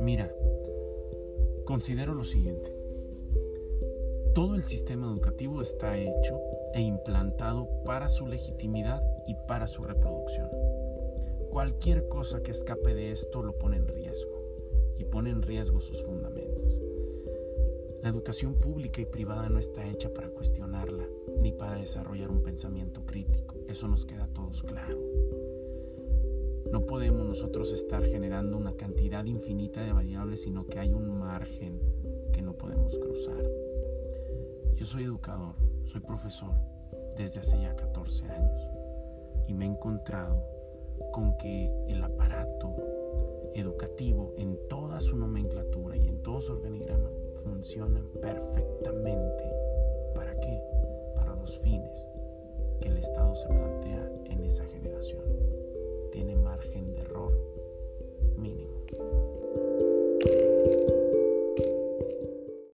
Mira, considero lo siguiente. Todo el sistema educativo está hecho e implantado para su legitimidad y para su reproducción. Cualquier cosa que escape de esto lo pone en riesgo y pone en riesgo sus fundamentos. La educación pública y privada no está hecha para cuestionarla ni para desarrollar un pensamiento crítico. Eso nos queda a todos claro. No podemos nosotros estar generando una cantidad infinita de variables, sino que hay un margen que no podemos cruzar. Yo soy educador, soy profesor desde hace ya 14 años y me he encontrado con que el aparato educativo en toda su nomenclatura y en todo su organigrama funciona perfectamente. ¿Para qué? Para los fines que el Estado se plantea